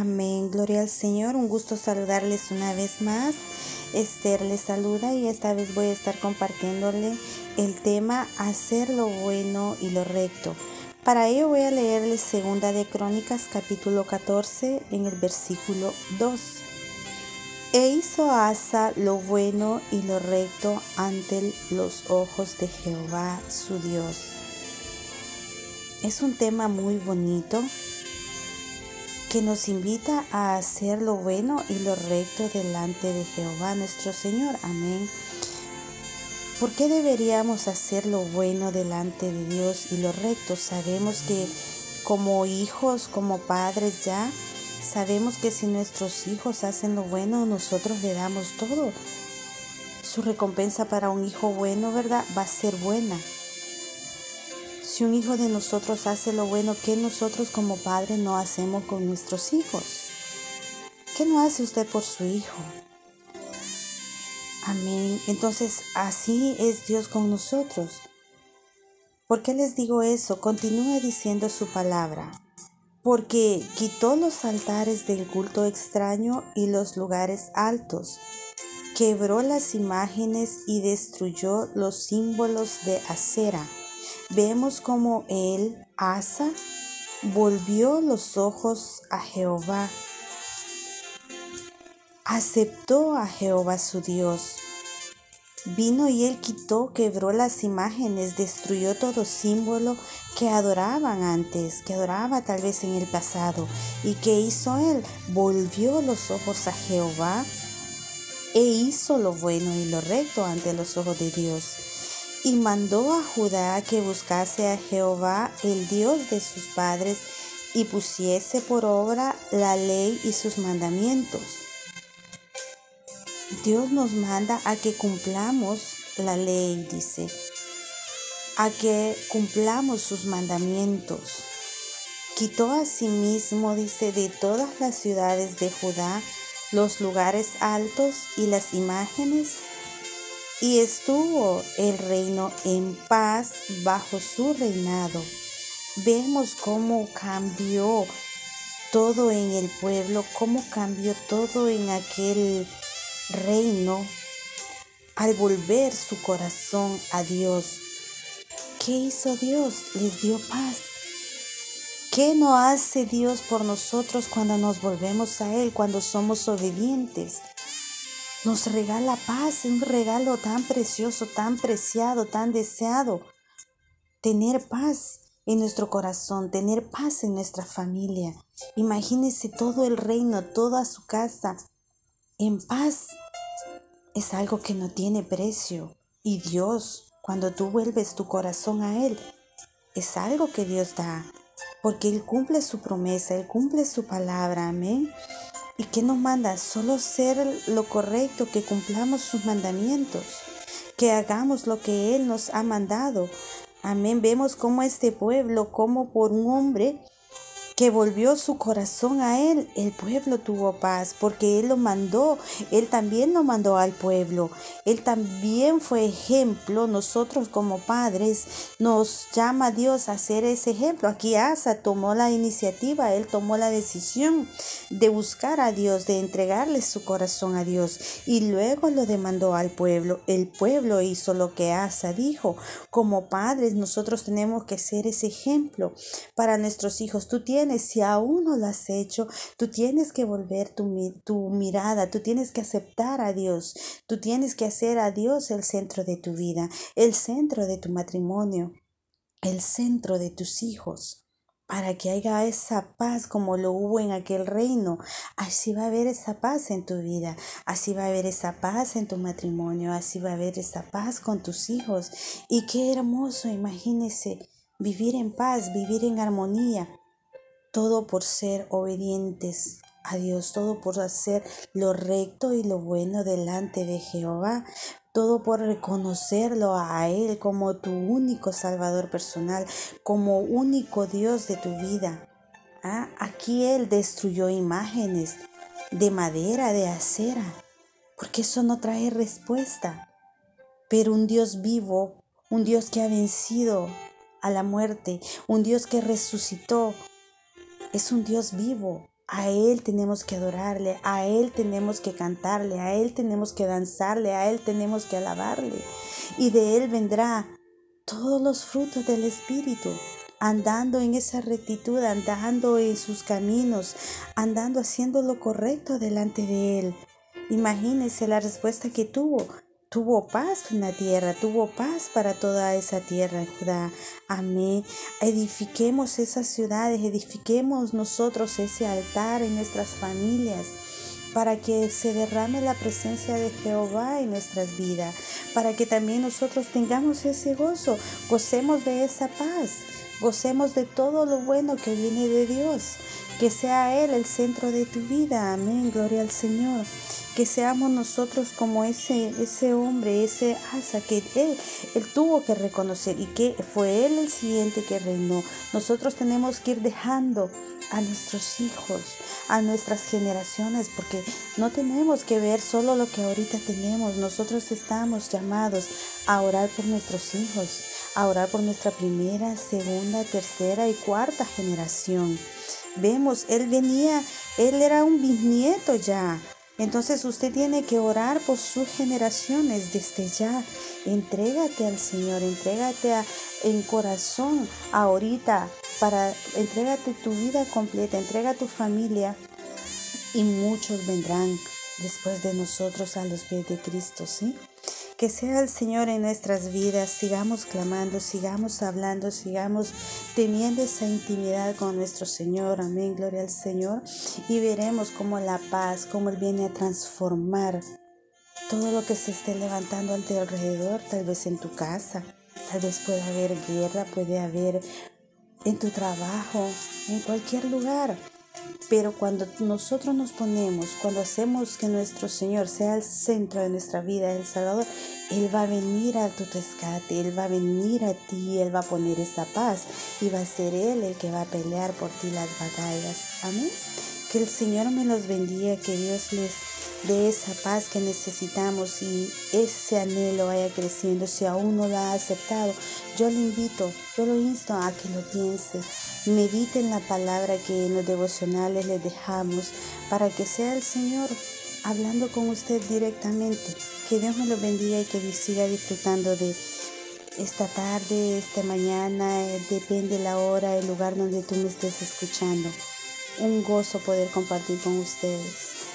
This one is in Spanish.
Amén. Gloria al Señor. Un gusto saludarles una vez más. Esther les saluda y esta vez voy a estar compartiéndole el tema hacer lo bueno y lo recto. Para ello voy a leerles segunda de Crónicas capítulo 14 en el versículo 2. E hizo Asa lo bueno y lo recto ante los ojos de Jehová su Dios. Es un tema muy bonito que nos invita a hacer lo bueno y lo recto delante de Jehová nuestro Señor. Amén. ¿Por qué deberíamos hacer lo bueno delante de Dios y lo recto? Sabemos que como hijos, como padres ya, sabemos que si nuestros hijos hacen lo bueno, nosotros le damos todo. Su recompensa para un hijo bueno, ¿verdad? Va a ser buena. Si un hijo de nosotros hace lo bueno, ¿qué nosotros como padres no hacemos con nuestros hijos? ¿Qué no hace usted por su hijo? Amén. Entonces así es Dios con nosotros. ¿Por qué les digo eso? Continúa diciendo su palabra. Porque quitó los altares del culto extraño y los lugares altos. Quebró las imágenes y destruyó los símbolos de acera vemos como él, Asa, volvió los ojos a Jehová, aceptó a Jehová su Dios. Vino y él quitó, quebró las imágenes, destruyó todo símbolo que adoraban antes, que adoraba tal vez en el pasado. ¿Y qué hizo él? Volvió los ojos a Jehová e hizo lo bueno y lo recto ante los ojos de Dios y mandó a Judá que buscase a Jehová, el Dios de sus padres, y pusiese por obra la ley y sus mandamientos. Dios nos manda a que cumplamos la ley, dice, a que cumplamos sus mandamientos. Quitó a sí dice, de todas las ciudades de Judá los lugares altos y las imágenes y estuvo el reino en paz bajo su reinado. Vemos cómo cambió todo en el pueblo, cómo cambió todo en aquel reino al volver su corazón a Dios. ¿Qué hizo Dios? Les dio paz. ¿Qué no hace Dios por nosotros cuando nos volvemos a Él, cuando somos obedientes? Nos regala paz, un regalo tan precioso, tan preciado, tan deseado. Tener paz en nuestro corazón, tener paz en nuestra familia. Imagínese todo el reino, toda su casa en paz. Es algo que no tiene precio. Y Dios, cuando tú vuelves tu corazón a Él, es algo que Dios da. Porque Él cumple su promesa, Él cumple su palabra. Amén. ¿Y qué nos manda? Solo ser lo correcto, que cumplamos sus mandamientos, que hagamos lo que Él nos ha mandado. Amén. Vemos cómo este pueblo, como por un hombre, que volvió su corazón a Él, el pueblo tuvo paz, porque Él lo mandó, Él también lo mandó al pueblo, Él también fue ejemplo, nosotros como padres nos llama Dios a ser ese ejemplo. Aquí Asa tomó la iniciativa, Él tomó la decisión de buscar a Dios, de entregarle su corazón a Dios y luego lo demandó al pueblo. El pueblo hizo lo que Asa dijo. Como padres nosotros tenemos que ser ese ejemplo para nuestros hijos. Tú tienes si aún no lo has hecho, tú tienes que volver tu, tu mirada, tú tienes que aceptar a Dios, tú tienes que hacer a Dios el centro de tu vida, el centro de tu matrimonio, el centro de tus hijos para que haya esa paz como lo hubo en aquel reino. Así va a haber esa paz en tu vida, así va a haber esa paz en tu matrimonio, así va a haber esa paz con tus hijos. Y qué hermoso, imagínese vivir en paz, vivir en armonía todo por ser obedientes a Dios, todo por hacer lo recto y lo bueno delante de Jehová, todo por reconocerlo a Él como tu único Salvador personal, como único Dios de tu vida. ¿Ah? Aquí Él destruyó imágenes de madera, de acera, porque eso no trae respuesta. Pero un Dios vivo, un Dios que ha vencido a la muerte, un Dios que resucitó, es un Dios vivo A Él tenemos que adorarle, a Él tenemos que cantarle, a Él tenemos que danzarle, a Él tenemos que alabarle. Y de Él vendrá todos los frutos del Espíritu, andando en esa rectitud, andando en sus caminos, andando haciendo lo correcto delante de Él. Imagínense la respuesta que tuvo tuvo paz en la tierra, tuvo paz para toda esa tierra, Judá. Amén. Edifiquemos esas ciudades, edifiquemos nosotros ese altar en nuestras familias para que se derrame la presencia de Jehová en nuestras vidas, para que también nosotros tengamos ese gozo, gocemos de esa paz, gocemos de todo lo bueno que viene de Dios, que sea Él el centro de tu vida. Amén, gloria al Señor que seamos nosotros como ese, ese hombre, ese asa que él, él tuvo que reconocer y que fue él el siguiente que reinó. Nosotros tenemos que ir dejando a nuestros hijos, a nuestras generaciones, porque no tenemos que ver solo lo que ahorita tenemos. Nosotros estamos llamados a orar por nuestros hijos, a orar por nuestra primera, segunda, tercera y cuarta generación. Vemos, él venía, él era un bisnieto ya, entonces usted tiene que orar por sus generaciones desde ya. Entrégate al Señor, entrégate en corazón ahorita para entrégate tu vida completa, entrega tu familia y muchos vendrán después de nosotros a los pies de Cristo, ¿sí? Que sea el Señor en nuestras vidas, sigamos clamando, sigamos hablando, sigamos teniendo esa intimidad con nuestro Señor. Amén, gloria al Señor. Y veremos cómo la paz, cómo Él viene a transformar todo lo que se esté levantando al alrededor, tal vez en tu casa, tal vez pueda haber guerra, puede haber en tu trabajo, en cualquier lugar. Pero cuando nosotros nos ponemos, cuando hacemos que nuestro Señor sea el centro de nuestra vida, el Salvador, Él va a venir a tu rescate, Él va a venir a ti, Él va a poner esa paz y va a ser Él el que va a pelear por ti las batallas. Amén. Que el Señor me los bendiga, que Dios les dé esa paz que necesitamos y ese anhelo vaya creciendo. Si aún no lo ha aceptado, yo le invito, yo lo insto a que lo piense Mediten la palabra que en los devocionales les dejamos para que sea el Señor hablando con usted directamente. Que Dios me lo bendiga y que siga disfrutando de esta tarde, esta mañana, depende la hora, el lugar donde tú me estés escuchando. Un gozo poder compartir con ustedes.